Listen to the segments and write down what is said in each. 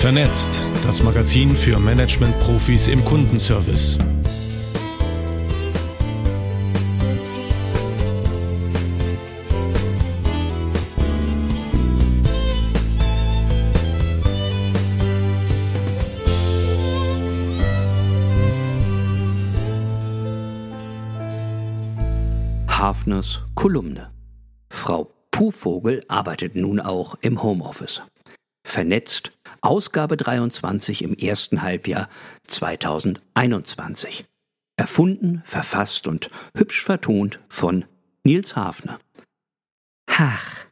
Vernetzt, das Magazin für Management-Profis im Kundenservice. Hafners Kolumne. Frau Puhvogel arbeitet nun auch im Homeoffice. Vernetzt, Ausgabe 23 im ersten Halbjahr 2021. Erfunden, verfasst und hübsch vertont von Nils Hafner. Ach,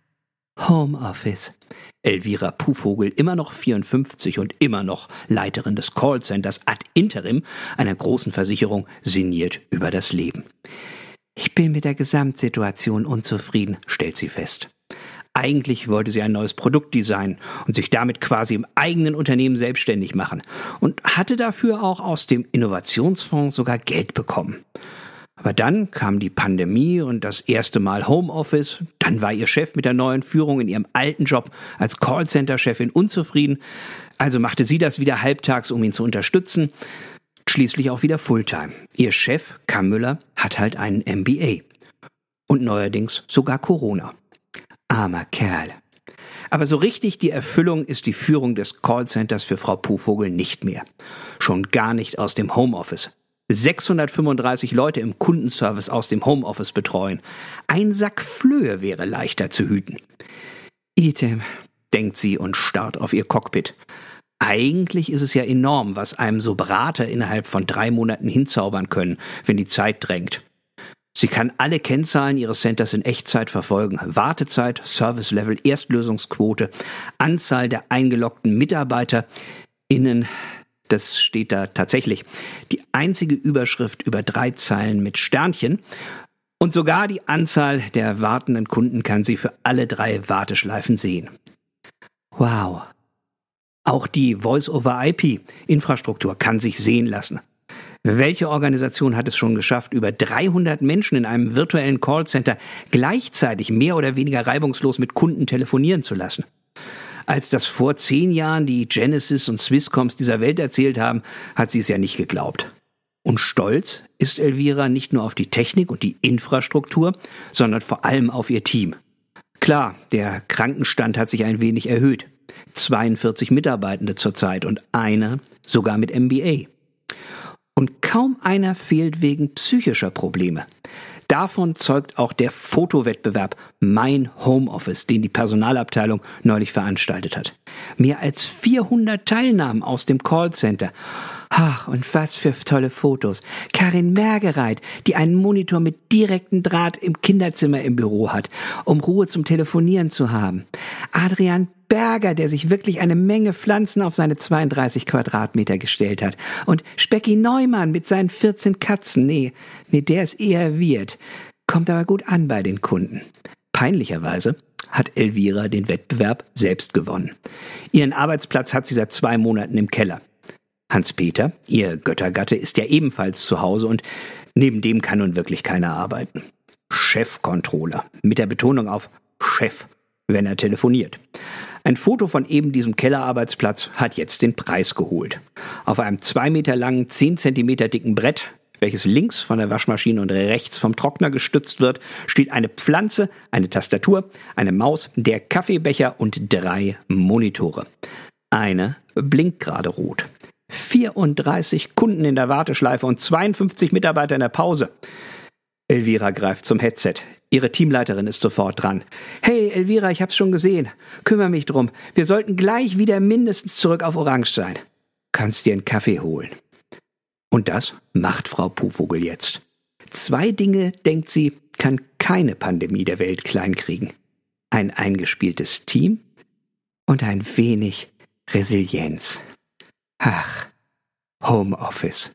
Homeoffice. Elvira Puhvogel, immer noch 54 und immer noch Leiterin des Callcenters ad interim einer großen Versicherung, sinniert über das Leben. Ich bin mit der Gesamtsituation unzufrieden, stellt sie fest. Eigentlich wollte sie ein neues Produkt designen und sich damit quasi im eigenen Unternehmen selbstständig machen und hatte dafür auch aus dem Innovationsfonds sogar Geld bekommen. Aber dann kam die Pandemie und das erste Mal Homeoffice. Dann war ihr Chef mit der neuen Führung in ihrem alten Job als Callcenter-Chefin unzufrieden. Also machte sie das wieder halbtags, um ihn zu unterstützen schließlich auch wieder Fulltime. Ihr Chef, Kam Müller, hat halt einen MBA. Und neuerdings sogar Corona. Armer Kerl. Aber so richtig die Erfüllung ist die Führung des Callcenters für Frau Puhvogel nicht mehr. Schon gar nicht aus dem Homeoffice. 635 Leute im Kundenservice aus dem Homeoffice betreuen. Ein Sack Flöhe wäre leichter zu hüten. Item, denkt sie und starrt auf ihr Cockpit. Eigentlich ist es ja enorm, was einem so Berater innerhalb von drei Monaten hinzaubern können, wenn die Zeit drängt. Sie kann alle Kennzahlen ihres Centers in Echtzeit verfolgen. Wartezeit, Service Level, Erstlösungsquote, Anzahl der eingeloggten Mitarbeiter innen, das steht da tatsächlich. Die einzige Überschrift über drei Zeilen mit Sternchen. Und sogar die Anzahl der wartenden Kunden kann sie für alle drei Warteschleifen sehen. Wow, auch die Voice-over-IP-Infrastruktur kann sich sehen lassen. Welche Organisation hat es schon geschafft, über 300 Menschen in einem virtuellen Callcenter gleichzeitig mehr oder weniger reibungslos mit Kunden telefonieren zu lassen? Als das vor zehn Jahren die Genesis und Swisscoms dieser Welt erzählt haben, hat sie es ja nicht geglaubt. Und stolz ist Elvira nicht nur auf die Technik und die Infrastruktur, sondern vor allem auf ihr Team. Klar, der Krankenstand hat sich ein wenig erhöht. 42 Mitarbeitende zurzeit und einer sogar mit MBA. Und kaum einer fehlt wegen psychischer Probleme. Davon zeugt auch der Fotowettbewerb Mein Homeoffice, den die Personalabteilung neulich veranstaltet hat. Mehr als 400 Teilnahmen aus dem Callcenter. Ach, und was für tolle Fotos. Karin Mergereit, die einen Monitor mit direktem Draht im Kinderzimmer im Büro hat, um Ruhe zum Telefonieren zu haben. Adrian Berger, der sich wirklich eine Menge Pflanzen auf seine 32 Quadratmeter gestellt hat. Und Specki Neumann mit seinen 14 Katzen. Nee, nee, der ist eher Wirt. Kommt aber gut an bei den Kunden. Peinlicherweise hat Elvira den Wettbewerb selbst gewonnen. Ihren Arbeitsplatz hat sie seit zwei Monaten im Keller. Hans-Peter, ihr Göttergatte, ist ja ebenfalls zu Hause und neben dem kann nun wirklich keiner arbeiten. Chefcontroller, mit der Betonung auf Chef, wenn er telefoniert. Ein Foto von eben diesem Kellerarbeitsplatz hat jetzt den Preis geholt. Auf einem zwei Meter langen, zehn Zentimeter dicken Brett, welches links von der Waschmaschine und rechts vom Trockner gestützt wird, steht eine Pflanze, eine Tastatur, eine Maus, der Kaffeebecher und drei Monitore. Eine blinkt gerade rot. 34 Kunden in der Warteschleife und 52 Mitarbeiter in der Pause. Elvira greift zum Headset. Ihre Teamleiterin ist sofort dran. Hey, Elvira, ich hab's schon gesehen. Kümmer mich drum. Wir sollten gleich wieder mindestens zurück auf Orange sein. Kannst dir einen Kaffee holen. Und das macht Frau Puhvogel jetzt. Zwei Dinge, denkt sie, kann keine Pandemie der Welt kleinkriegen. Ein eingespieltes Team und ein wenig Resilienz. Ach, Homeoffice.